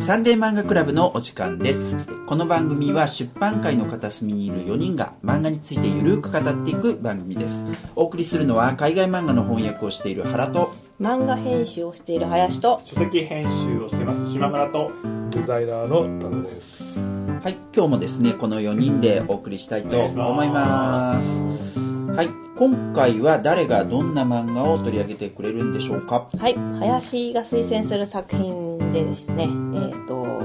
サンデー漫画クラブのお時間です。この番組は出版界の片隅にいる4人が漫画についてゆるく語っていく番組です。お送りするのは海外漫画の翻訳をしている原と、漫画編集をしている林と書籍編集をしてます島村とデザイナーのタノです。はい、今日もですね、この4人でお送りしたいと思います。はい、今回は誰がどんな漫画を取り上げてくれるんでしょうか？はい林が推薦する作品でですねえっ、と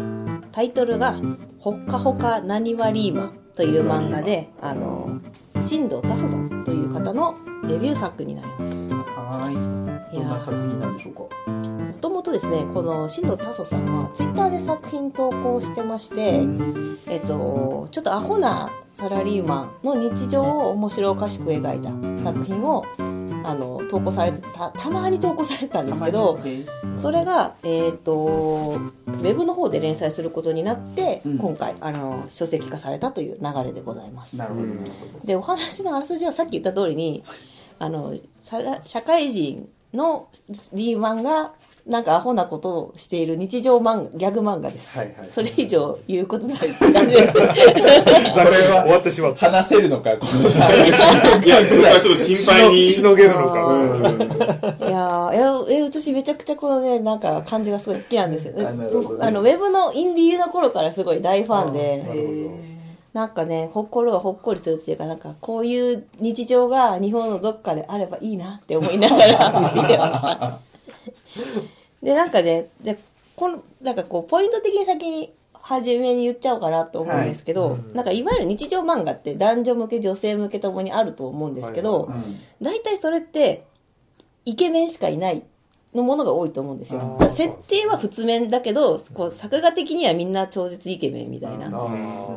タイトルが「ほっかほかなにわリーマン」という漫画であの新藤達夫さんという方のデビュー作になります。はい、作品なんでしょうか？もともとですねこの新藤達夫さんはツイッターで作品投稿してまして、えっと、ちょっとアホなサラリーマンの日常を面白おかしく描いた作品をあの投稿されてたたまに投稿されてたんですけどそれが、えっとウェブの方で連載することになって、うん。今回あの書籍化されたという流れでございます。なるほど、でお話のあらすじはさっき言った通りにあの社会人のリーマンがなんかアホなことをしている日常漫画ギャグ漫画です、はいはいそれ以上言うことない感じです これは終わってしまった。話せるのか、このさ、いやそこはちょっと心配にしのげるのあか。いやーいやえ私めちゃくちゃこのねなんか感じがすごい好きなんですよねあのウェブのインディーの頃からすごい大ファンで。なんかね、心がほっこりするっていうか、なんかこういう日常が日本のどっかであればいいなって思いながら見てました。で、なんかね、で、この、なんかこう、ポイント的に先に、初めに言っちゃおうかなと思うんですけど、なんかいわゆる日常漫画って男女向け、女性向けともにあると思うんですけど、大体それって、イケメンしかいないのものが多いと思うんですよ。設定は普通面だけど、こう、作画的にはみんな超絶イケメンみたいな。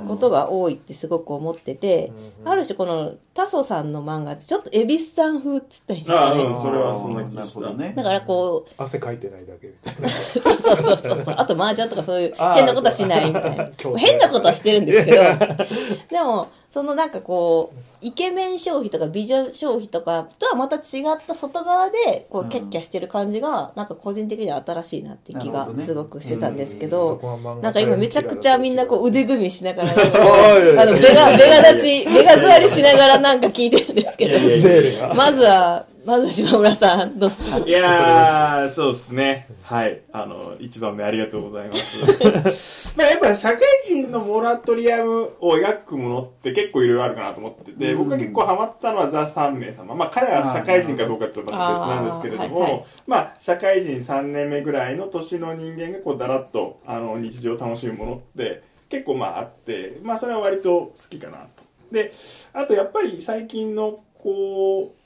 ことが多いってすごく思ってて、ある種このタソさんの漫画ってちょっと恵比寿さん風っつったらいいんですああかね。うんそれはそんな気なるしたね。だからこう、汗かいてないだけみたいな。そ うそうそうそうそう。あと麻雀とかそういう変なことはしないみたいな。変なことはしてるんですけど、でも、そのなんかこう、イケメン消費とか美女消費とかとはまた違った外側で、こう、キャッキャしてる感じが、なんか個人的には新しいなって気がすごくしてたんですけそどなんか今めちゃくちゃみんなこう腕組みしながら、あの、ベガ、ベガ立ち、ベガ座りしながらなんか聞いてるんですけど。まずは、まず島村さん、どうですかいやーそうですね。はい。あの一番目ありがとうございます。まあやっぱ社会人のモラトリアムを描くものって結構いろいろあるかなと思ってて、僕が結構ハマったのはザ・3名様まあ彼は社会人かどうかってまた別なんですけれども、あーはい。はいまあ社会人3年目ぐらいの年の人間がこうだらっとあの日常を楽しむものって結構まああってまあそれは割と好きかなと。であとやっぱり最近のこう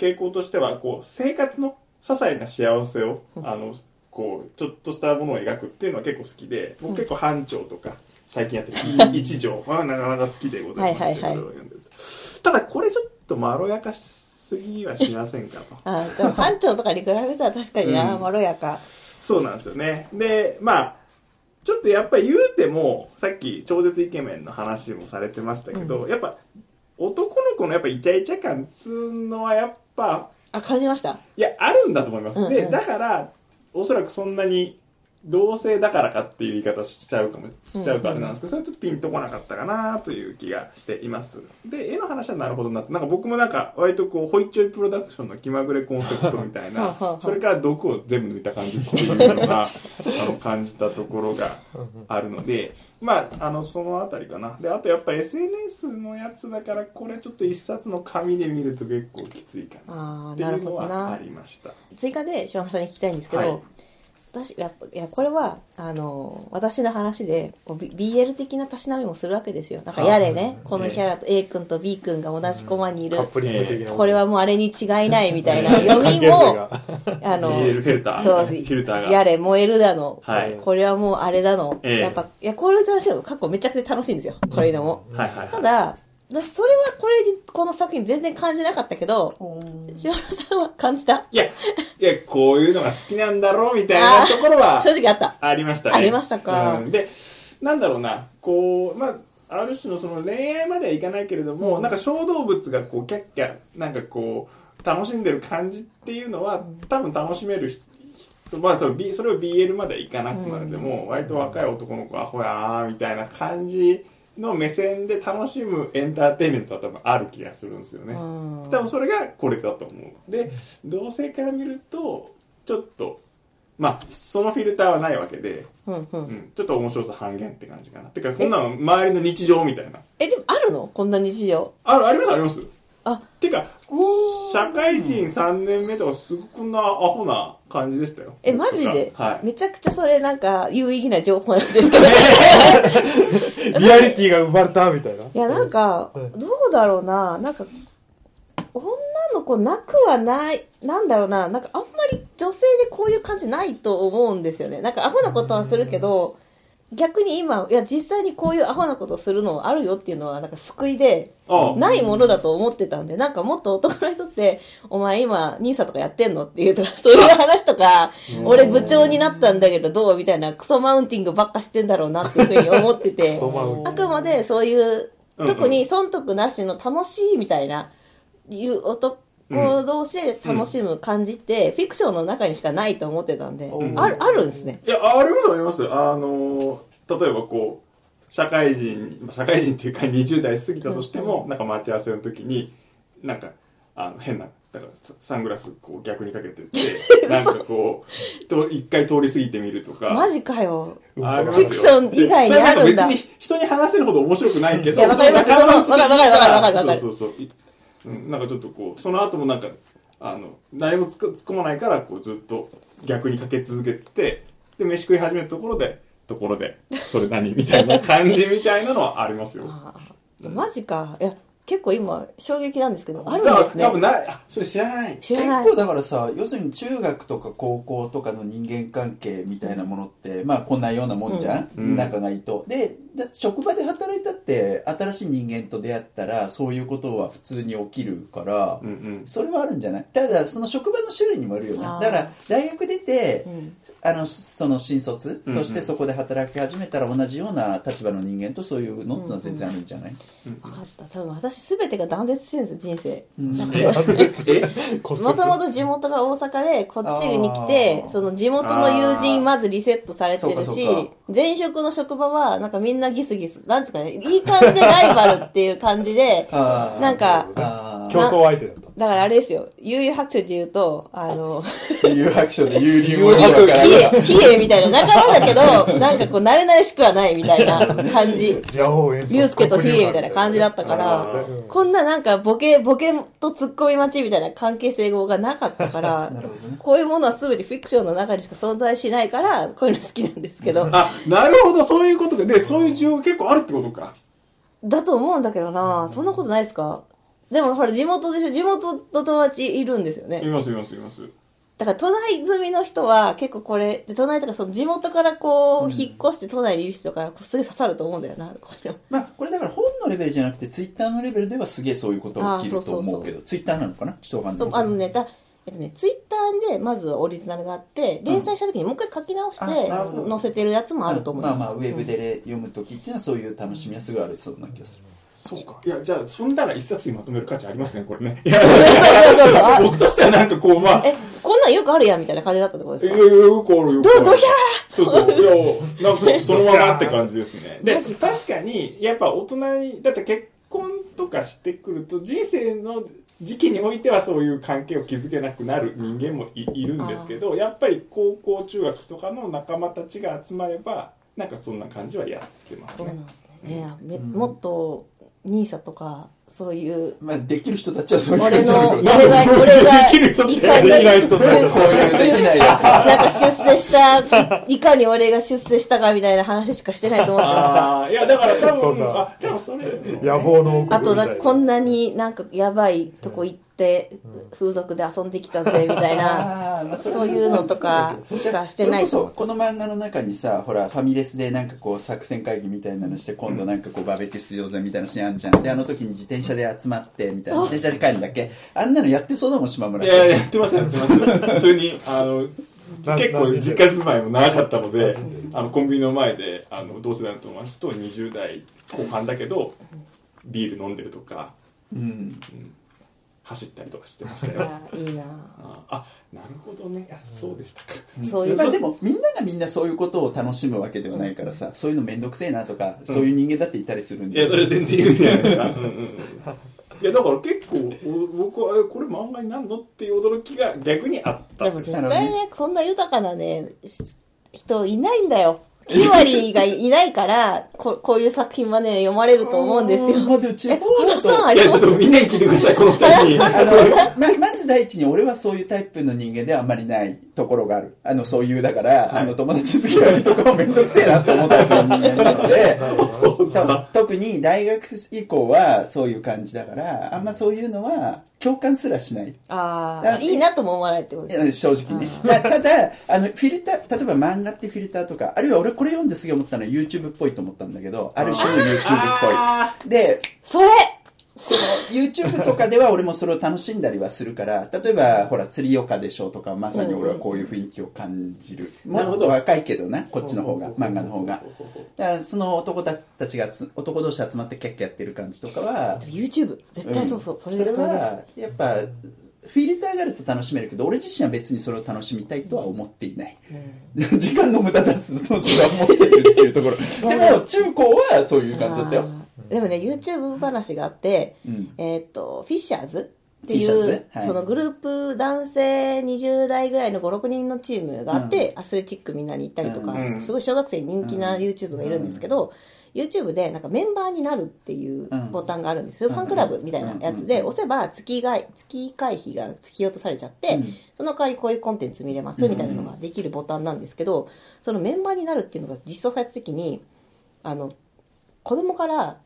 傾向としてはこう生活の些細な幸せをあのこうちょっとしたものを描くっていうのは結構好きで僕結構班長とか最近やってる 一一条はなかなか好きでございまして、はいはいはい。それを読んでるとただこれちょっとまろやかしすぎはしませんかと。あでも班長とかに比べたら確かにな、うん。まろやか。そうなんですよね。でまあちょっとやっぱり言うてもさっき超絶イケメンの話もされてましたけど、やっぱ男の子のやっぱイチャイチャ感っつうのはやっぱあ、感じました？いや、あるんだと思います。うんうんで、だから、おそらくそんなに、同性だからかっていう言い方しちゃうかも、しちゃうとあれなんですけど、それはちょっとピンとこなかったかなという気がしています。で、絵の話はなるほどなって、なんか僕もなんか、割とこう、ホイッチョイプロダクションの気まぐれコンセプトみたいな それから毒を全部抜いた感じっていうのが、あの、感じたところがあるので、まあ、あの、そのあたりかな。で、あとやっぱ SNS のやつだから、これちょっと一冊の紙で見ると結構きついかな。ってないうのはあな。りました。追加で島村さんに聞きたいんですけど、はい私、やっぱ、いや、これは、あの、私の話で、こう BL 的なたしなみもするわけですよ。なんか、やれね、このキャラと A 君と B 君が同じコマにいる。これはもうあれに違いないみたいな読みも、が。あの、BL フィルター。そう、フィルターが。やれ、燃えるだの、はい。これはもうあれだの、ええ。やっぱ、いや、これ楽しいの、過去めちゃくちゃ楽しいんですよ、こうのも。はいはいはい。ただ、私それはこれに、この作品全然感じなかったけど、島村さんは感じた？いや、いや、こういうのが好きなんだろうみたいなところは正直あった。ありましたね。ありましたか。うん。で、なんだろうな、こう、まあ、ある種のその恋愛まではいかないけれども、うん。なんか小動物がこう、キャッキャ、なんかこう、楽しんでる感じっていうのは、多分楽しめる人まあそれ B それを BL までいかなくまでも、割と若い男の子アホやーみたいな感じの目線で楽しむエンターテインメントは多分ある気がするんですよね、うん。多分それがこれだと思う。で同性から見るとちょっとまあそのフィルターはないわけで、うんううんん、ちょっと面白さ半減って感じかな。てかこんなの周りの日常みたいな。えでもあるの？こんな日常？あるありますあります。あ。てか社会人3年目とかすごくこんなアホな感じでしたよ。えマジで、はい。めちゃくちゃそれなんか有意義な情報なんですけど。リアリティが生まれたみたいな。いやなんかうんどうだろうな。なんか女の子なくはないなんだろうな。なんかあんまり女性でこういう感じないと思うんですよね。なんかアホなことはするけど逆に今いや実際にこういうアホなことするのあるよっていうのはなんか救いでないものだと思ってたんで、なんかもっと男の人って、お前今、ニーサとかやってんのっていうとか、そういう話とか、俺部長になったんだけどどうみたいなクソマウンティングばっかしてんだろうなっていうふうに思ってて、あくまでそういう、うん。特に損得なしの楽しいみたいな、いう男同士で楽しむ感じって、フィクションの中にしかないと思ってたんで、うん。ある、あるんですね。いやありますありますあの例えばこう社会人まあ社会人っていうか20代過ぎたとしても、なんか待ち合わせの時になんかあの変なだからササングラスこう逆にかけてって なんかこうと一回通り過ぎてみるとか。マジかよ。フィクション以外にあるんだ。別に人に話せるほど面白くないけどいやわかります。その仲間内でそのわかるわかるわかるわかる。そうそうそう。いうんなんかちょっとこうその後もなんかあの誰も突っ突っ込まないからこうずっと逆にかけ続けてで飯食い始めたところでところでそれ何みたいな感じみたいなのはありますよ。あー。マジか。いや、結構今、衝撃なんですけど、あるんですね。多。分ない。あそれ知らない。結知らない。構だからさ要するに中学とか高校とかの人間関係みたいなものってまあこんなようなもんじゃん、うん。仲がいいと。でだって職場で働いたって新しい人間と出会ったらそういうことは普通に起きるから、うんうん。それはあるんじゃない？ただその職場の種類にもよるよね。だから大学出てうん。あのその新卒としてそこで働き始めたら同じような立場の人間とそういうのってのは全然あるんじゃない、分かった。多分私すべてが断絶してるんですよ、人生。うん。もともと地元が大阪で、こっちに来てその地元の友人まずリセットされてるしそうかそうか、前職の職場は、なんかみんなギスギス、なんですかね、いい感じでライバルっていう感じで、なんか競争相手だった。だからあれですよ、悠々白書で言うと、あの、有白書で有流文字わから比ない。叡、比叡みたいな仲間だけど、なんかこう、慣れ慣れしくはないみたいな感じ。ジャオ演奏。ユースケとヒエみたいな感じだったからこんななんかボケ、ボケとツッコミ待ちみたいな関係性がなかったからこういうものは全てフィクションの中にしか存在しないから、こういうの好きなんですけど、あなるほど。そういうことか。でそういう需要結構あるってことか。だと思うんだけどな。そんなことないですか？でもほら地元でしょ地元の友達いるんですよいね。ますいますいます。だから都内住みの人は結構これ、で都内とかその地元からこう、引っ越して都内にいる人からこうすげえ刺さると思うんだよな、これまあこれだから本のレベルじゃなくてツイッターのレベルではすげえそういうことが起きると思うけどツイッターなのかな？ちょっとわかんそない。うあのねだえっとね、ツイッターでまずオリジナルがあって連載した時にもう一回書き直してあなるほど。載せてるやつもあると思います、まあまあウェブで読む時っていうのはそういう楽しみはすごいあるそうな気がするそうか。いやじゃあそんなら一冊にまとめる価値ありますねこれね。いやそうそうそうあ 僕としてはなんかこうまあ。えこんなんよくあるやんみたいな感じだったってこといですか？やいやよくあるよどどひゃそうそう。いやなんかそのままって感じですね。で確かにやっぱ大人にだって結婚とかしてくると人生の時期においてはそういう関係を築けなくなる人間もいいるんですけどやっぱり高校中学とかの仲間たちが集まればなんかそんな感じはやってますね。そうなんですね。いやめもっとニーサとかそういうまあできる人たちはそういう俺の俺が俺がいかにできない人って出こういうできないやつ なんか出世したいかに俺が出世したかみたいな話しかしてないと思ってました。いやだから多分あでもそれ野望のあとみたいなだこんなになんかやばいとこ行って風俗で遊んできたぜみたいな そういうのとかしかしてないと。それこそこの漫画の中にさほらファミレスでなんかこう作戦会議みたいなのして今度なんかこうバーベキュー出場ぜみたいなシーンあんじゃんであの時に自転車で集まってみたいな自転車で帰るんだっけあんなのやってそうだもん島村いやいややってますやってます 普通にあのな結構実家住まいも長かったのであのコンビニの前であの同世代の友達と20代後半だけどビール飲んでるとか。うん走ったりとかしてましたよ。あいいな。ああなるほどね。あそうでしたか、そういうまあでもみんながみんなそういうことを楽しむわけではないからさそういうの面倒くせえなとか、そういう人間だっていたりするんで。いやそれ全然いるんじゃないですかうんうんうん。いやだから結構お僕はえこれ漫画になるのっていう驚きが逆にあった。でも絶対ねそんな豊かなねし人いないんだよ9割がいないからここういう作品はね読まれると思うんですよ。まあでも原さんとありますいやちょっとみんなに聞いてくださいこの二人。にあのままず第一に俺はそういうタイプの人間ではあんまりないところがある。あのそういうだから、あの友達付き合いとかも面倒くせえなと思うタイプの人間なので そう。さと特に大学以降はそういう感じだからあんまそういうのは共感すらしない。あああいいなとも思わないってことですね。正直ね。だただあのフィルター例えば漫画ってフィルターとかあるいは俺これ読んですげえ思ったのは YouTube っぽいと思ったんだけどある種の YouTube っあぽい。でそれその YouTube とかでは俺もそれを楽しんだりはするから例えばほら釣り岡でしょうとかまさに俺はこういう雰囲気を感じる、なるほど。もっと若いけどなこっちの方が漫画の方が。だからその男たちがつ男同士集まってキャッキャやってる感じとかは YouTube 絶対そうそう、それです。それはやっぱフィルターがあると楽しめるけど俺自身は別にそれを楽しみたいとは思っていない、時間の無駄だすとそれは思ってるっていうところ。でも中高はそういう感じだったよ、でもね YouTube 話があって、うん。えーっとフィッシャーズっていう、はい。そのグループ男性20代ぐらいの56人のチームがあって、アスレチックみんなに行ったりとか、うん。すごい小学生に人気な YouTube がいるんですけど、YouTube でなんかメンバーになるっていうボタンがあるんですよ、ファンクラブみたいなやつで、押せば月が月会費が突き落とされちゃって、うん。その代わりこういうコンテンツ見れますみたいなのができるボタンなんですけど、そのメンバーになるっていうのが実装された時にあの子供から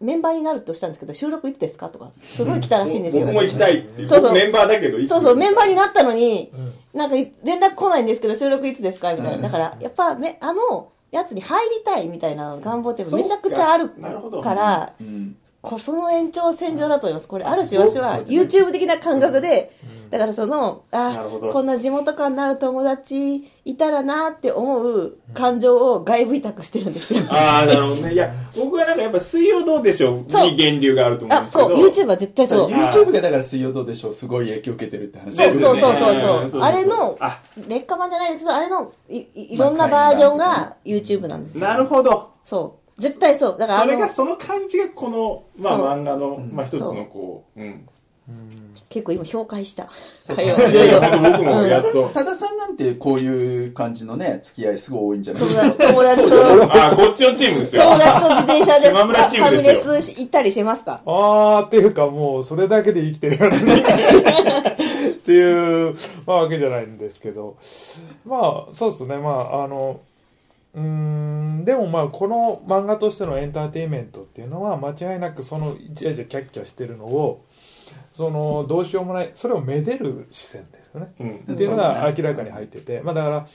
メンバーになるとしたんですけど収録いつですか？とかすごい来たらしいんですよ、僕も行きたいっていう。そうそう。僕メンバーだけどそうそう、メンバーになったのに、なんか連絡来ないんですけど、収録いつですか？みたいな。だから、やっぱめ、あの、やつに入りたいみたいな願望ってめちゃくちゃあるから、うんこその延長線上だと思います。これ、ある種私は YouTube 的な感覚で、だからその、あこんな地元感のある友達いたらなって思う感情を外部委託してるんですよ。ああなるほどね。いや僕はなんかやっぱ水曜どうでしょう？に源流があると思うんあ、ですけど。そう、YouTube は絶対そう。YouTube がだから水曜どうでしょう？すごい影響を受けてるって話。そうそうそうそう。ね。そう。そうあれのあ、劣化版じゃないです。けど、あれのいいいろんなバージョンが YouTube なんですよ。なるほど。そう。絶対そう。だからあのそれが、その感じがこの、まあ、漫画の、まあ、一つのこう、うん。結構今評価した。会話。いやいや僕僕もやっと。多田さんなんてこういう感じのね付き合いすごい多いんじゃない？友達友達と、あ、こっちのチームですよ。友達と自転車でフ島村チームァミですよ。レス行ったりしますか？あーっていうかもうそれだけで生きてるような人間 っていう、まあ、わけじゃないんですけど。まあそうですね。まああのうーんでもまあこの漫画としてのエンターテインメントっていうのは間違いなくそのイチャイチャキャッキャしてるのをそのどうしようもないそれをめでる視線ですよね。うん。っていうのが明らかに入ってて、まあだから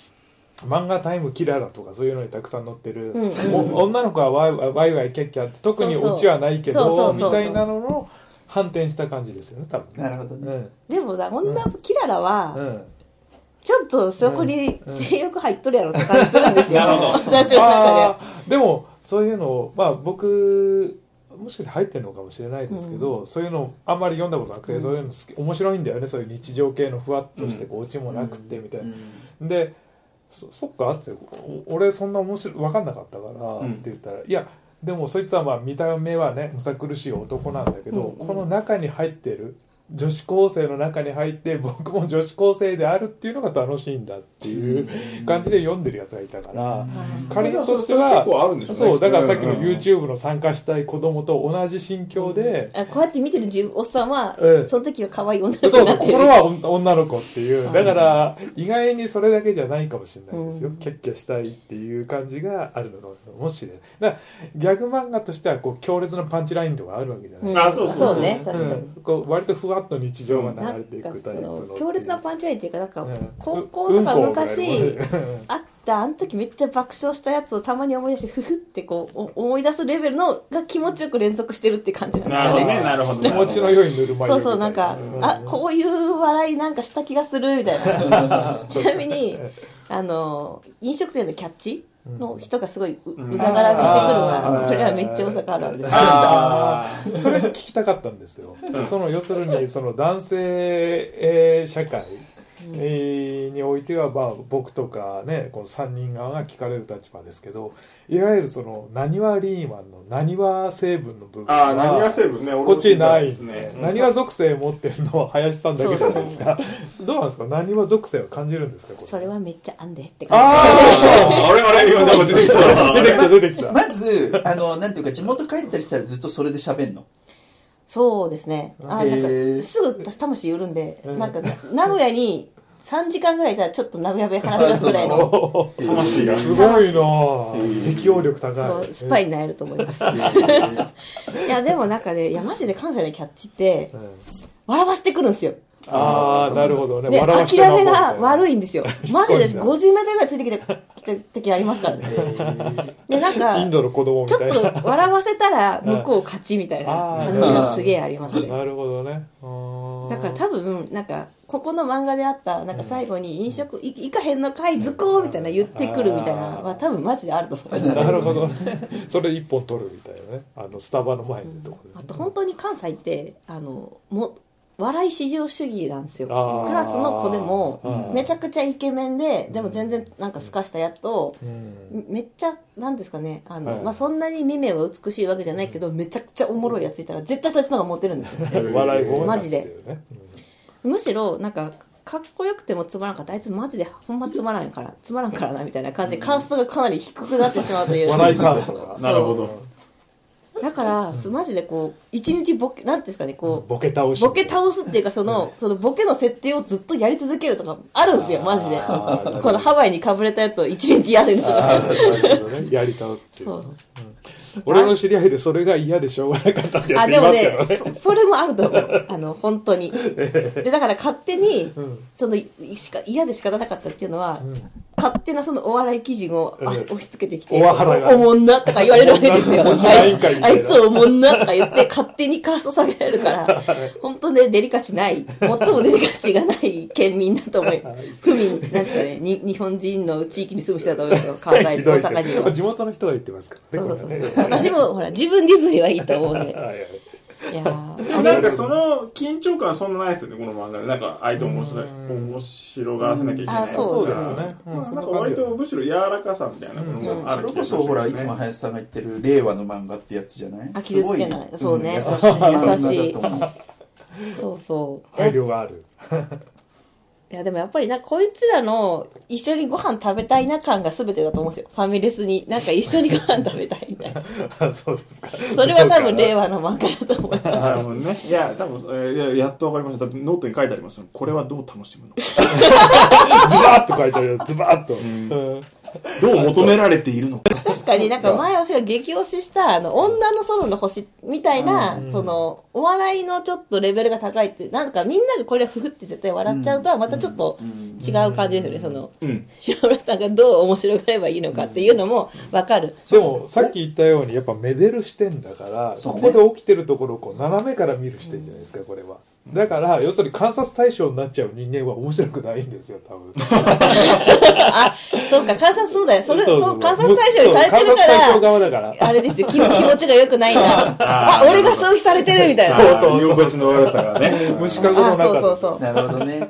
漫画タイムキララとかそういうのにたくさん載ってる、うんうん。お女の子はワイワイワイキャッキャって特にオチはないけどみたいなのの反転した感じですよね多分ね。なるほどね。うん。でもな、女キララうは、んちょっとそこに性欲入っとるやろって感じするんですよ。私の中で。でもそういうのをまあ僕もしかして入ってるのかもしれないですけど、そういうのあんまり読んだことなくて、そういうの好き面白いんだよね。そういう日常系のふわっとしてこうオチもなくてみたいな、でそそっかってお俺そんな面白い分かんなかったから、うん。って言ったらいやでもそいつはまあ見た目はねむさ苦しい男なんだけど、うん。この中に入ってる女子高生の中に入って僕も女子高生であるっていうのが楽しいんだっていう感じで読んでるやつがいたから、彼にとってはそうだからさっきのうん YouTube の参加したい子供と同じ心境で、あこうやって見てるおっさんは、うんその時は可愛い女のそう。そう子になってる。心は女女の子っていう。だから意外にそれだけじゃないかもしれないですよ、うん。キャッキャしたいっていう感じがあるのかもしれない。だからギャグ漫画としてはこう強烈なパンチラインとかあるわけじゃない、うん。あそうそうそう。そうね、確かに。うん。こう割とふわっと日常が流れていくタイプのの強烈なパンチラインっていうかなんかうん。高校とかうん昔うんこあったあの時めっちゃ爆笑したやつをたまに思い出してフフってこうお思い出すレベルのが気持ちよく連続してるって感じなんですよね。なるほどね、なるほど。気持ちの良いぬるま湯そうそうなんか、みたいあこういう笑いなんかした気がするみたいな。ちなみにあの飲食店のキャッチ？の人がすごいううざがらみしてくるのは、これはめっちゃ大阪あるあるです。あそれ聞きたかったんですよ。う んその要するにその男性、えー社会、えーにおいては、まあ、僕とかねこの3人側が聞かれる立場ですけどいわゆるそのなにわリーマンのなにわ成分の部分ああ何が成分ねこっちにないですね。なにわ属性持ってるのは林さんだけじゃないですか。どうなんですか？なにわ属性は感じるんですか？これそれはめっちゃあんでって感ああれあれ今なんか出てきたあ出てきた出てきたまずあのなんていうか地元帰ったりしたらずっとそれで喋んのじ。そうですね。あ、なんか、すぐ私魂売るんで、うんなんか、名古屋に3時間ぐらいいたらちょっとなぶやべ話し出すぐらいの、魂が。すごいな。あ適応力高い。そう、スパイになれると思います。いや、でもなんかね、いや、マジで関西のキャッチってう、ん。笑わしてくるんですよ。ああなるほどね。で、諦めがい悪いんですよ。マジでしつこいな。50メートルぐらいついてきて、きた時ありますからね。で、なんか、インドの子供みちょっと笑わせたら向こう勝ちみたいな感じがすげえありますね。なるほどね。だから多分、なんか、ここの漫画であった、なんか最後に飲食、い行かへんのかい、図工みたいな言ってくるみたいなのは多分マジであると思います。なるほどね。それ一本取るみたいなね。あのスタバの前のところあと本当に関西って、あの、も笑い至上主義なんですよ。クラスの子でもうん、めちゃくちゃイケメンで、でも全然なんか透かしたやつと、うん。めっちゃ、なんですかね、あの、はい。まあ、そんなに見目は美しいわけじゃないけど、めちゃくちゃおもろいやついたら、絶対そいつの方がモテるんですよ。笑い声マジで。むしろ、なんか、かっこよくてもつまらんかった。あいつマジでほんまつまらんから、つまらんからな、みたいな感じで、カーストがかなり低くなってしまうという。笑いカーストが。なるほどだから、すマジでこう、一日ボケ、なんていうんですかね、こう、ボケ倒し。ボケ倒すっていうか、その、そのボケの設定をずっとやり続けるとか、あるんですよ、マジで。このハワイにかぶれたやつを一日やるとあか。ね。やり倒すっていう。そう。俺の知り合いでそれが嫌でしょうがなかったってやあ、ついでもねますけどね、そそれもあると思う。あの、本当に。で、だから勝手に、うん。その、いしか、嫌で仕方なかったっていうのは、ん勝手なそのお笑い基準を押し付けてきて、おもんなとか言われるわけですよ。あいつあいつおもんなとか言って、勝手にカースト下げられるから、本当ね、デリカシーない、最もデリカシーがない県民だと思い、府民、なんですかね、に日本人の地域に住む人だと思いますよ、関西、ひどい大阪人は。地元の人が言ってますからね。そうそうそう私も、ほら、自分ディズニーはいいと思うんで。はいはいいやー。でもなんかその緊張感はそんなないですよねこの漫画。でなんか相手を面白い。うん。面白がらせなきゃいけない。あそうですね。うん。まあなんか割とむしろ柔らかさみたいなものもあそれこる気がしますそほらいつも林さんが言ってる令和の漫画ってやつじゃない？あ傷つけない。そうね。ん優しい。優しいと思う。そうそう。配慮がある いやでもやっぱりな、こいつらの一緒にご飯食べたいな感が全てだと思うんですよ。ファミレスに。なんか一緒にご飯食べたいみたいな。あ そうですかそれは多分令和和の漫画だと思います。なるほどね。いや、多分、えーいややっとわかりました。ノートに書いてありますよこれはどう楽しむのか。ズバッと書いてあるよズバッと、んうんどう求められているのか。確かになんか前私が激推しした、あの、女の園の星みたいな、その、お笑いのちょっとレベルが高いっていう、なんかみんながこれふふって絶対笑っちゃうとはまたちょっと違う感じですよね、その、うん。島村さんがどう面白がればいいのかっていうのもわかる。でもさっき言ったようにやっぱめでる視点だから、ここで起きてるところをこう斜めから見る視点じゃないですかこれはだから要するに観察対象になっちゃう人間は面白くないんですよ多分 あ、そうか、観察そうだよ。それ、そう、観察対象にされてるかそう観察対象ら、側だからあれですよ、気気持ちが良くないんだ。あ、俺が消費されてるみたいな。そうそう。居心地の悪さがね。虫かごのあ、中でそうそうそう。なるほどね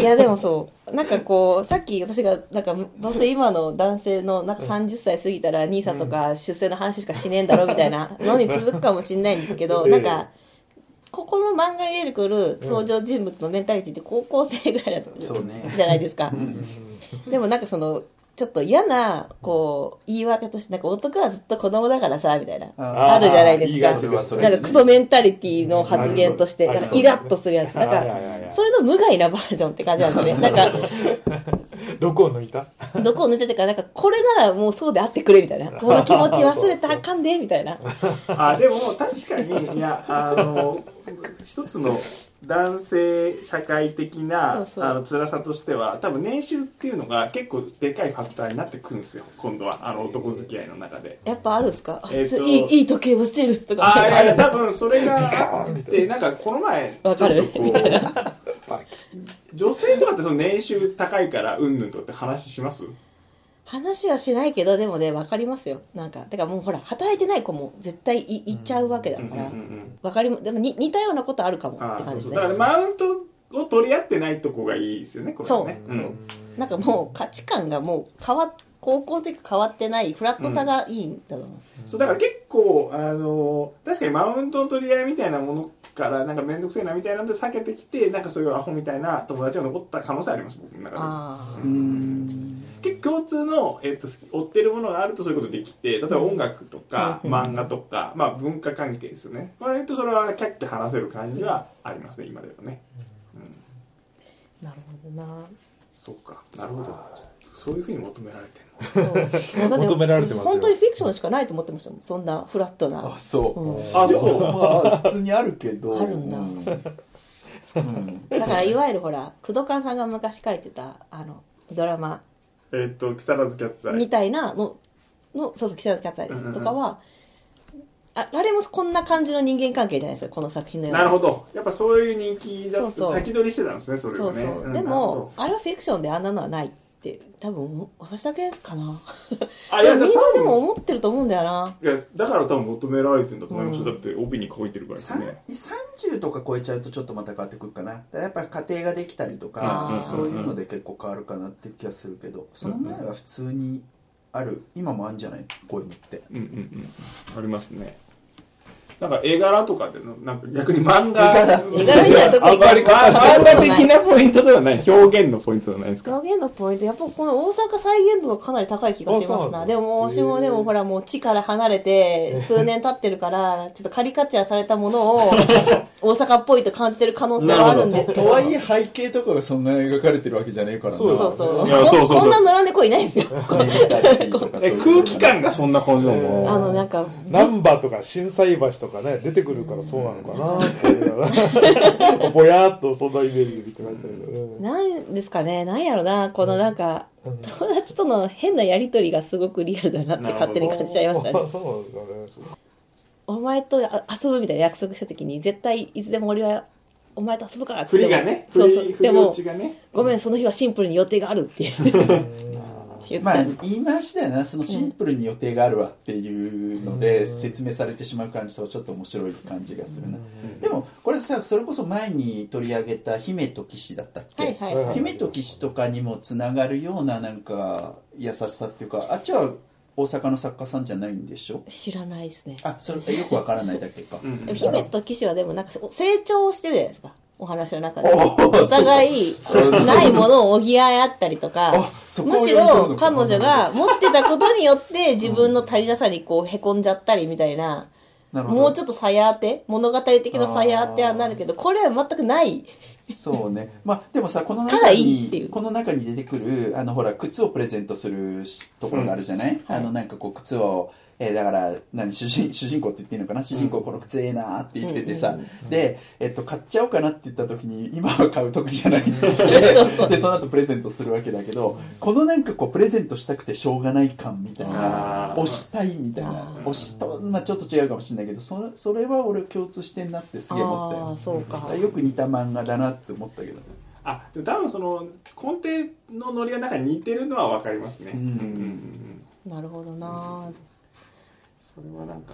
いや、でもそう。なんかこう、さっき私が、なんか、どうせ今の男性の、なんか30歳過ぎたら、兄さんとか出世の話しかしねえんだろ、みたいなのに続くかもしれないんですけど、ええなんか、ここの漫画に出てくる登場人物のメンタリティって高校生ぐらいだとそうねじゃないですか。でもなんかその、ちょっと嫌な、こう、言い訳として、なんか男はずっと子供だからさ、みたいな。ああるじゃないですか。なんかクソメンタリティの発言として、なんかイラッとするやつ。なんかそれの無害なバージョンって感じなんですよね。なんか、どこを抜いた？どこを抜いててか、なんかこれならもうそうであってくれ、みたいな。この気持ち忘れたらあかんで、みたいな。あ、でも確かに、いや、あの、一つの男性社会的なそうそう。あの辛さとしては多分年収っていうのが結構でかいファクターになってくるんですよ今度は。あの男付き合いの中で。やっぱあるんですか？あえっといついい、いい時計をしてるとか。ああいやいやる多分それがあってなんかこの前わかる。ちょっとこう女性とかってその年収高いからうんぬんとかって話します？話はしないけどでもね分かりますよ。なんかだからもうほら働いてない子も絶対い行っちゃうわけだから、うんうんうん分かりまでもに似たようなことあるかもあって感じですあそうそう。だからねマウントを取り合ってないとこがいいですよねこれはね。そう。そう。んなんかもう価値観がもう変わっ高校の時変わってないフラットさがいいんだと思います、そうだから結構あの確かにマウントの取り合いみたいなものからなんか面倒くせえなみたいなんで避けてきてなんかそういうアホみたいな友達が残った可能性あります僕の中で。あうーん結構共通の、えっと追ってるものがあるとそういうことできて例えば音楽とかうん。漫画とか、まあ、文化関係ですよね。割とそれはキャッキャ話せる感じはありますね今ではね、うん、あなるほどな。そうか。なるほど。そういうふうに求められて 求められてますよ。本当にフィクションしかないと思ってましたもん。そんなフラットな。あそう、うん。あそう。まあ普通にあるけど。あるんだ。うん。うん。だからいわゆるほら工藤勘さんが昔書いてたあのドラマえっと木更津キャッツアイ。みたいなののそうそう「木更津キャッツアイ」です。とかはああれもこんな感じの人間関係じゃないですかこの作品のようなるほど。やっぱそういう人気だそうそう。先取りしてたんですねそれそうをねそう、でんなるもあれはフィクションであんなのはない。って多分私だけかな。あいやみんなでも思ってると思うんだよな。いやだから多分求められてるんだと思いますよ、うん。だって帯に書いてるからさんね30とか超えちゃうとちょっとまた変わってくるかな。やっぱ家庭ができたりとあかーそういうので結構変わるかなっていう気がするけどその前は普通にある今もあるんじゃない？こういうのって。うんうんうん。ありますねなんか絵柄とかでのなんか逆に漫画。絵柄絵柄以外は特にあんまり漫画的なポイントではない。表現のポイントではないですか。表現のポイントやっぱこの大阪再現度がかなり高い気がしますな。でも私もでもほらもう地から離れて数年経ってるからちょっとカリカチュアされたものを大阪っぽいと感じてる可能性はあるんですけど。とはいえ背景とかがそんなに描かれてるわけじゃねえから。なそうそう。そうこんな野良猫いないですよ。え空気感がそんな感じなのあのなんか難波とか心斎橋とかね出てくるからそうなのかなって思いながら。ぼやっとそんなイメージで見てましたけど、うんなんですかねなんやろなこのなんかうん。友達との変なやりとりがすごくリアルだなって勝手に感じちゃいましたね。あ そうなんですか。ねお前とあ遊ぶみたいな約束した時に絶対いつでも俺はお前と遊ぶからって振りがね。振そうそう。でも落ちがね。ごめんその日はシンプルに予定があるっていう 言ったまあ言い回しだよなそのシンプルに予定があるわっていうので説明されてしまう感じとちょっと面白い感じがするな。でもこれさそれこそ前に取り上げた姫と騎士だったっけ、はいはいはい。姫と騎士とかにもつながるようななんか優しさっていうかあっちは大阪の作家さんじゃないんでしょ？知らないですね。あそれよくわからないだけか、うんでも姫と騎士はでもなんか成長してるじゃないですかお話の中で。お互いないものを補い合ったりとかむしろ彼女が持ってたことによって自分の足りなさにこうへこんじゃったりみたいなもうちょっとさや当て物語的なさや当てはなるけどこれは全くない。そうね。まあ、でもさ、この中に、いいこの中に出てくる、あの、ほら、靴をプレゼントするしところがあるじゃない、あの、なんかこう、靴を、えーだから、何、主人、主人公って言っていいのかな？主人公この靴ええなーって言っててさ、うんうんで、えっと、買っちゃおうかなって言った時に、今は買う時じゃないっつって、そうそうで、その後プレゼントするわけだけど、このなんかこう、プレゼントしたくてしょうがない感みたいな押したいみたいな押しと、まあちょっと違うかもしれないけど、それそれは俺共通してんなってすげえ思ったよ。ああ。そうか。よく似た漫画だなって思ったけど。あでも多分その根底のノリがなんか似てるのは分かりますね。うん。うんうんうんなるほどなそれはなんか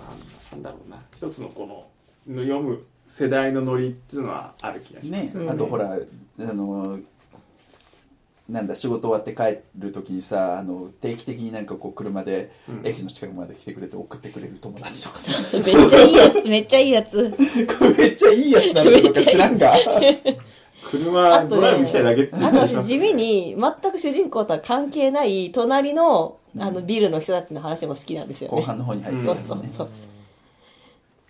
なんだろうな。一つのこの読む世代のノリっていうのはある気がします。うんね。あとほらあのなんだ仕事終わって帰る時にさあの定期的になんかこう車でうん。駅の近くまで来てくれて送ってくれる友達とかさ。めっちゃいいやつ。めっちゃいいやつ。めっちゃいいやつなのとか知らんが車ドライブ行きたいだけってあと私地味に全く主人公とは関係ない隣のあのビルの人たちの話も好きなんですよね。後半の方に入ってそうそうそう。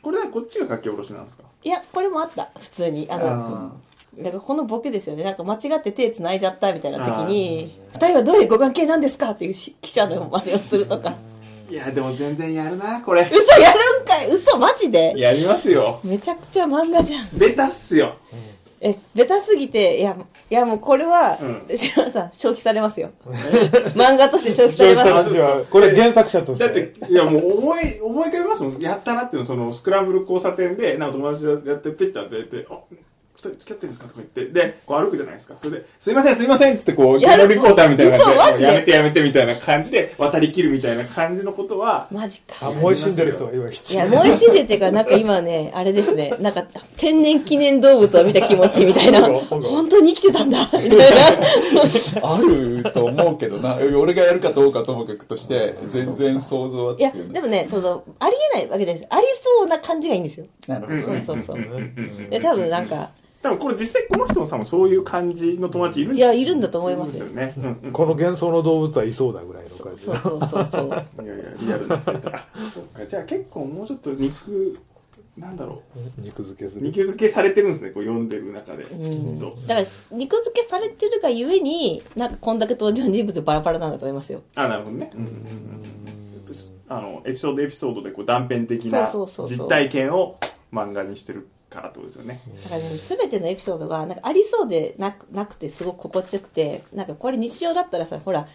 これはこっちが書き下ろしなんですか？いやこれもあった。普通に。ああのーだからこのボケですよね。なんか間違って手繋いじゃったみたいな時に「二人はどういうご関係なんですか?」っていうし記者の真似をするとか。いやでも全然やるなこれ。嘘やるんかい。嘘マジで。やりますよ。めちゃくちゃ漫画じゃん。ベタっすよえベタすぎていやいやもうこれは、うん。島田さん消費されますよ。漫画として消費されますよ。これ原作者として。だっていやもう思い思い浮かべますもん。やったなっていうのそのスクランブル交差点でなんか友達とやってペッて当ててあ人付き合ってるんですかとか言って、で、こう歩くじゃないですか。それで、すいません、すいませんってって、こう、やるゲームリポーターみたいな感じで、やめてやめてみたいな感じで、渡り切るみたいな感じのことは、マジか。あ燃え死んでる人が今いや、燃え死んでっていうか、なんか今ね、あれですね、なんか天然記念動物を見た気持ちみたいな、本当に生きてたんだ、みたいな。あると思うけどな俺がやるかどうかともかくとして全然想像はいつや、くよねでもね、その、ありえないわけじゃないです。ありそうな感じがいいんですよ。なるほどうんそうそうそう。うんで、多分なんか、多分これ実際この人もさんもそういう感じの友達いるんいや、いるんだと思いますよ。ね。うんうんこの幻想の動物はいそうだぐらいの感じそうそうそうそう。いやいや、リアルな生態。あそうか。じゃあ結構もうちょっと肉、なんだろ肉付けすう。る肉付けされてるんですね、こう読んでる中で。きうんっと。だから、肉付けされてるがゆえに、なんかこんだけ登場人物バラバラなんだと思いますよ。あ、なるほどね。うんうんうんあの、エピソードエピソードでこう断片的なそうそうそうそう実体験を漫画にしてるからってことですよね。だからね、すべてのエピソードが、なんかありそうでなくなくて、すごく心地よくて、なんかこれ日常だったらさ、ほら、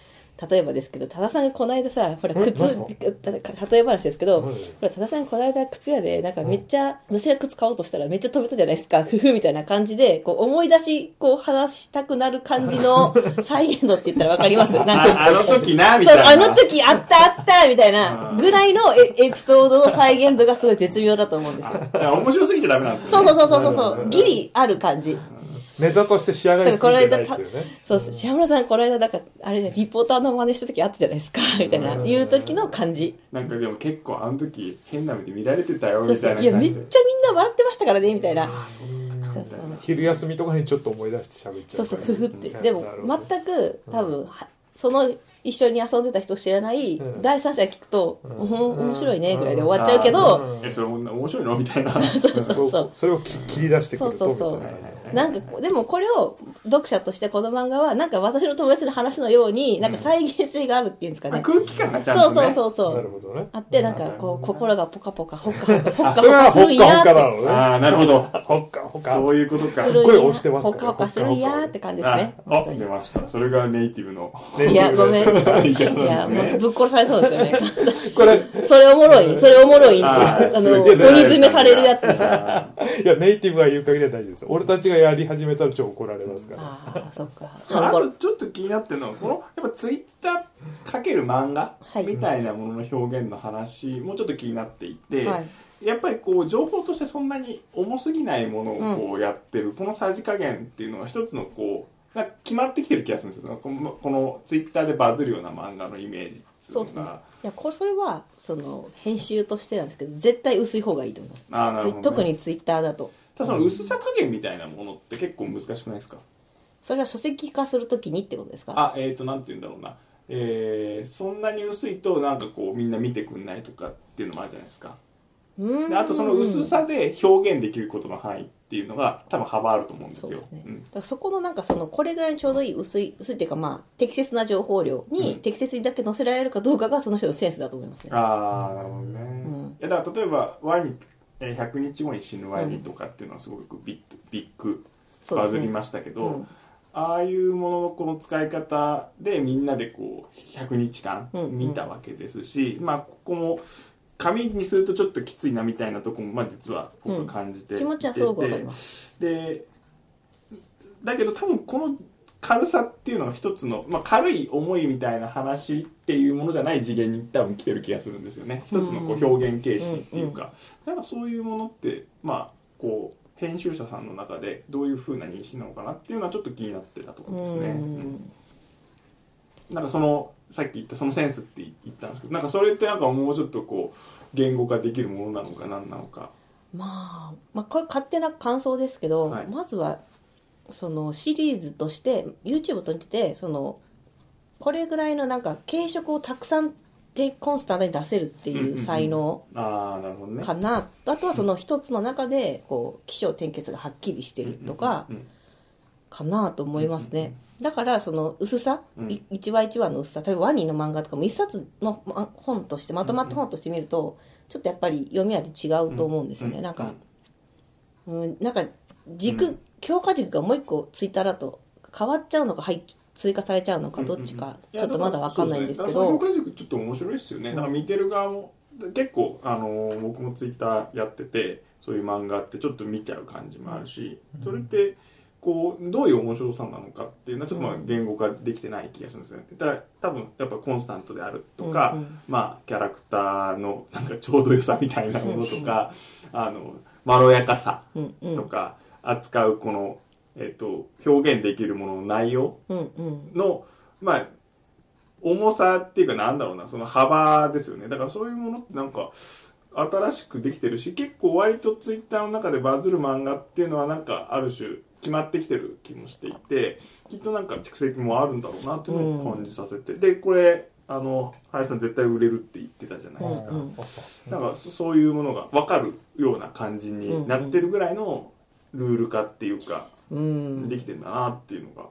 例えばですけど、多田さんがこの間さ、ほら、靴、例え話ですけど、はいほら、多田さんがこの間靴屋で、なんかめっちゃ、私が靴買おうとしたらめっちゃ飛べたじゃないですか、ふふみたいな感じで、こう思い出し、こう話したくなる感じの再現度って言ったらわかります？なんかああの時な、みたいな。あの時あったあったみたいなぐらいのエエピソードの再現度がすごい絶妙だと思うんですよ。面白すぎちゃダメなんですよ、そうそうそうそうそう。ギリある感じ。ネタとして仕上がりすぎてないっていうねそうそう。島村さん、この間、なんか、あれで、リポーターの真似した時あったじゃないですか、みたいな、いう時の感じ。なんかでも結構あの時変な目で見られてたよ、みそうそう。や、たいない感じで。めっちゃみんな笑ってましたからね、みたいな。そうそう。昼休みとかにちょっと思い出して喋っちゃそううそう、ふふって。うんでも全く、多分、はその、一緒に遊んでた人知らないうん第三者が聞くと、んうん、面白いね、ぐらいで終わっちゃうけど、うんえ、それ 面白いの？みたいな。そうそうそう。それをき切り出してくるとそうそうそうななんかこう、でもこれを読者としてこの漫画は、なんか私の友達の話のように、なんか再現性があるっていうんですかね。あ空気感がちゃんそうと、ね。そうそうそう。なるほどねあって、なんかこう、心がポカポカ、ほっかほっか、ほっかそれはほっかすほっかほっるんやーっかなのねああ、なるほど。ほっかほっかそういうことか。て。すっごい押してますほからっかほっかするんやーって感じですね。あ、出ました。それがネイティブの。ねいや、ごめん。いいやもうぶっ殺されそうですよね。これそれおもろい、それおもろいって、あの、鬼詰めされるやつですよ。あいやネイティブが言う限りは大丈夫です俺たちがやり始めたら超怒られますからああ、そっか。ーあとちょっと気になってるのは、この、やっぱツイッターかける漫画はいみたいなものの表現の話もちょっと気になっていて、はい。やっぱりこう情報としてそんなに重すぎないものをこうやってる、このさじ加減っていうのは一つのこうなんか決まってきてる気がするんですよこのこのツイッターでバズるような漫画のイメージっていうのそうですねが。いや、これ、それは、その、編集としてなんですけど、絶対薄い方がいいと思います。ね特にツイッターだと。ただその薄さ加減みたいなものって結構難しくないですか？それは書籍化するときにってことですか？あえっ、ー、となんて言うんだろうな。えー、そんなに薄いとなんかこうみんな見てくんないとかっていうのもあるじゃないですか。あとその薄さで表現できることの範囲っていうのが多分幅あると思うんですよ。そうですね。ん。だからそこのなんかその、これぐらいにちょうどいい薄い、薄いっていうかまあ、適切な情報量にうん。適切にだけ載せられるかどうかがその人のセンスだと思いますね。ああなるほどね、ん。いやだから例えばワニえー100日後に死ぬワニとかっていうのはすごくビッビッグバズりましたけど、うん。ああいうもののこの使い方でみんなでこう100日間うんうん。見たわけですし、まあここも紙にするとちょっときついなみたいなところも、まあ、実は僕は感じていて、気持ちはすごくわかります。でだけど多分この軽さっていうのが一つの、まあ、軽い思いみたいな話っていうものじゃない次元に多分来てる気がするんですよね。一つのこう表現形式っていうか、なんかそういうものってまあこう編集者さんの中でどういうふうな認識なのかなっていうのはちょっと気になってたところですね、ううんん。なんかそのさっき言ったそのセンスって言ったんですけどなんかそれってなんかもうちょっとこう言語化できるものなのか何なのか。まあ、まあ、これ勝手な感想ですけど、はい。まずはそのシリーズとして YouTube と似ててそのこれぐらいのなんか軽食をたくさんでコンスタントに出せるっていう才能ああなるほどね。かな、あとはその一つの中でこう起承転結がはっきりしてるとかかなと思いますね、だからその薄さ、うん。い一話一話の薄さ例えばワニの漫画とかも一冊のま本としてまとまった本として見るとちょっとやっぱり読み味違うと思うんですよね、うん。なんか、うん、なんか軸、強化軸がもう一個ツイッターだと変わっちゃうのか入っ追加されちゃうのかどっちかちょっとまだ分かんないんですけど。そうですね。だからその評価軸ちょっと面白いですよね。だから見てる側も結構あのー僕もツイッターやっててそういう漫画ってちょっと見ちゃう感じもあるしそれってこうどういう面白さなのかっていうのはちょっとまあ言語化できてない気がするんですね。だから多分やっぱコンスタントであるとか、うんうん。まあキャラクターのなんかちょうど良さみたいなものとかあのまろやかさうんうん。とか扱うこの、えっと表現できるものの内容うんうん。のまあ重さっていうかなんだろうなその幅ですよね。だからそういうものってなんか新しくできてるし結構割とツイッターの中でバズる漫画っていうのはなんかある種決まってきてる気もしていてきっとなんか蓄積もあるんだろうなっていうのを感じさせて、でこれあの林さん絶対売れるって言ってたじゃないですか、うんうん。なんかそそういうものが分かるような感じになってるぐらいのルール化っていうか、うん。できてんだなっていうのが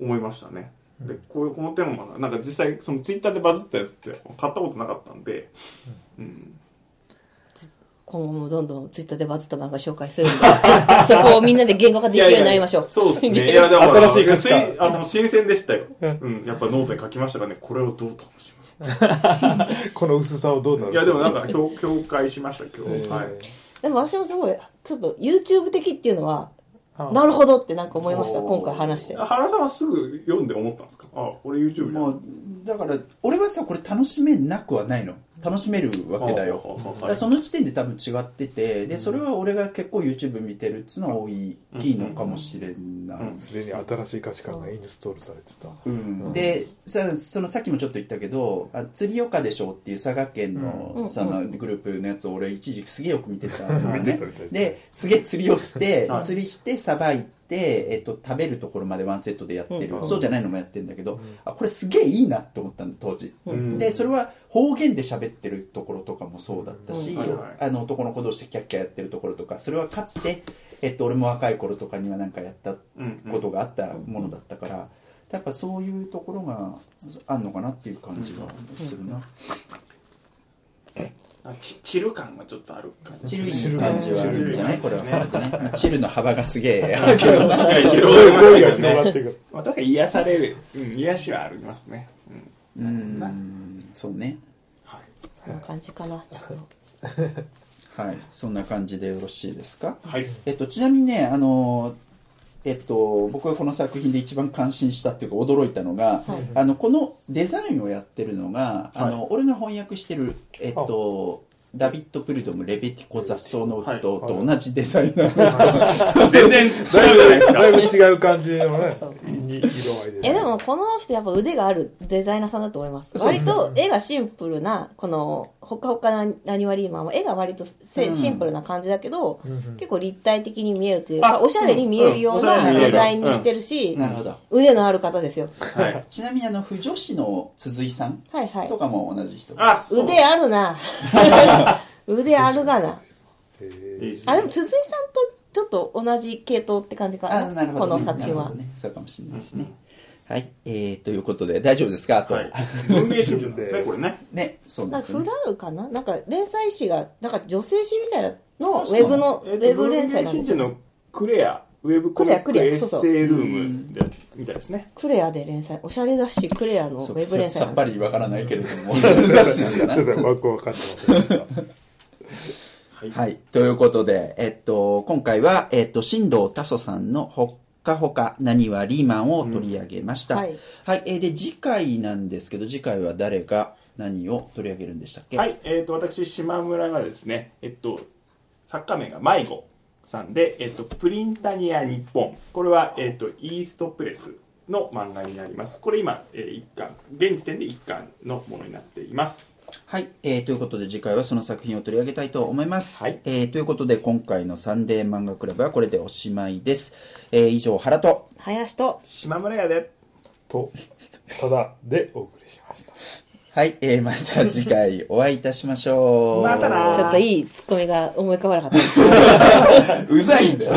思いましたね。でこういうこの手の漫画なんか実際そのツイッターでバズったやつって買ったことなかったんで、うん、今後もどんどんツイッターでバズった漫画紹介するんで そこをみんなで言語化できるようになりましょう。そうですね。いやだから新しいいあの新鮮でしたよ、うん。うん、やっぱノートに書きましたからね。これをどう楽し この薄さをどうなるむ？いやでもなんか評評価しました今日、はいでも私もすごいちょっと YouTube 的っていうのはあなるほどってなんか思いました今回話して。原さんはすぐ読んで思ったんですか？あこれ YouTube もうだから俺はさこれ楽しめなくはないの楽しめるわけだよ。だその時点で多分違っててでそれは俺が結構 YouTube 見てるっつうのは大きいのかもしれない、うん。すでに新しい価値観がインストールされてた。うん、でさそのさっきもちょっと言ったけど「あ釣り岡でしょ」っていう佐賀県うん。のそのグループのやつを俺一時期すげえよく見てたの 見てねですですげえ釣りをしてはい。釣りしてさばいて、えっと、食べるところまでワンセットでやってる、うん。そうじゃないのもやってるんだけど、あこれすげえいいなって思ったんだ当時、うん。でそれは方言で喋ってるところとかもそうだったし、うん。はいはい。あの男の子同士でキャッキャやってるところとかそれはかつて、えっと、俺も若い頃とかにはなんかやったうんうんことがあったものだったから、やっぱそういうところがあんのかなっていう感じがするな、あちチル感がちょっとある感じ。チルい感じは。あるんじゃないこれは。これでね。チルの幅がすげえ。いや広がりました声が広ね。がっていくまあ、だから癒される、うん、癒しはありますね。うん。うん。そうね。はい。そんな感じかなちょっと。はい。そんな感じでよろしいですか？はい。えっと、ちなみにね、あのえっと、僕がこの作品で一番感心したっていうか驚いたのが、はい。あのこのデザインをやってるのが、あの俺が翻訳してる、えっと、ダビッド・プルドム・レベティコ・雑草のはい夫と同じデザイナー、全然 違うじゃないですか。だいぶ違う感じのね。そうそうに色合いでえでもこの人やっぱ腕があるデザイナーさんだと思います。割と絵がシンプルなこのほかほかななにわリーマンは絵が割とせうん。シンプルな感じだけど、うんうん。結構立体的に見えるというあかおしゃれに見えるようなデザインにしてるし、なるほど。腕のある方ですよ。はい。ちなみにあの不女子の鈴井さんはいはい。とかも同じ人、あ、腕あるな。腕あるがな。あでも鈴井さんとちょっと同じ系統って感じかな？あなね、この作品は、なるほどね、そうかもしれないですね、はい、えー、ということで大丈夫ですか？あと、はい。文芸春です。ね、これね。ねそうなんですよね。なんかフラウかな？なんか連載誌がなんか女性誌みたいなの？ウェブの、えっとウェブ連載なんでのクレア、ウェブコミッククレアクレア。エッセイルームでみたいですね。クレアで連載。おしゃれ雑誌クレアのウそうェブ連載さっぱりわからないけれども。そういう雑誌なんだな。すいません、枠分かってませんでした。はい。はい。ということで、えっと、今回は、えっと、新藤多祖さんのほっかほかなにわリーマンを取り上げました。うんははいい。えーで、次回なんですけど、次回は誰が何を取り上げるんでしたっけ？はい。えっと、私、島村がですね、えっと、作家名が迷子さんで、えっと、プリンタニア日本。これは、えっと、イーストプレスの漫画になります。これ今、えー一巻、現時点で一巻のものになっています。はい、えーということで次回はその作品を取り上げたいと思います。はいえーということで今回のサンデー漫画クラブはこれでおしまいです。えー以上、原と。林と島村屋で。と、ただでお送りしました。はい、えーまた次回お会いいたしましょう。またなちょっといいツッコミが思い浮かばなかった うざいんだよ。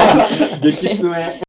激詰め。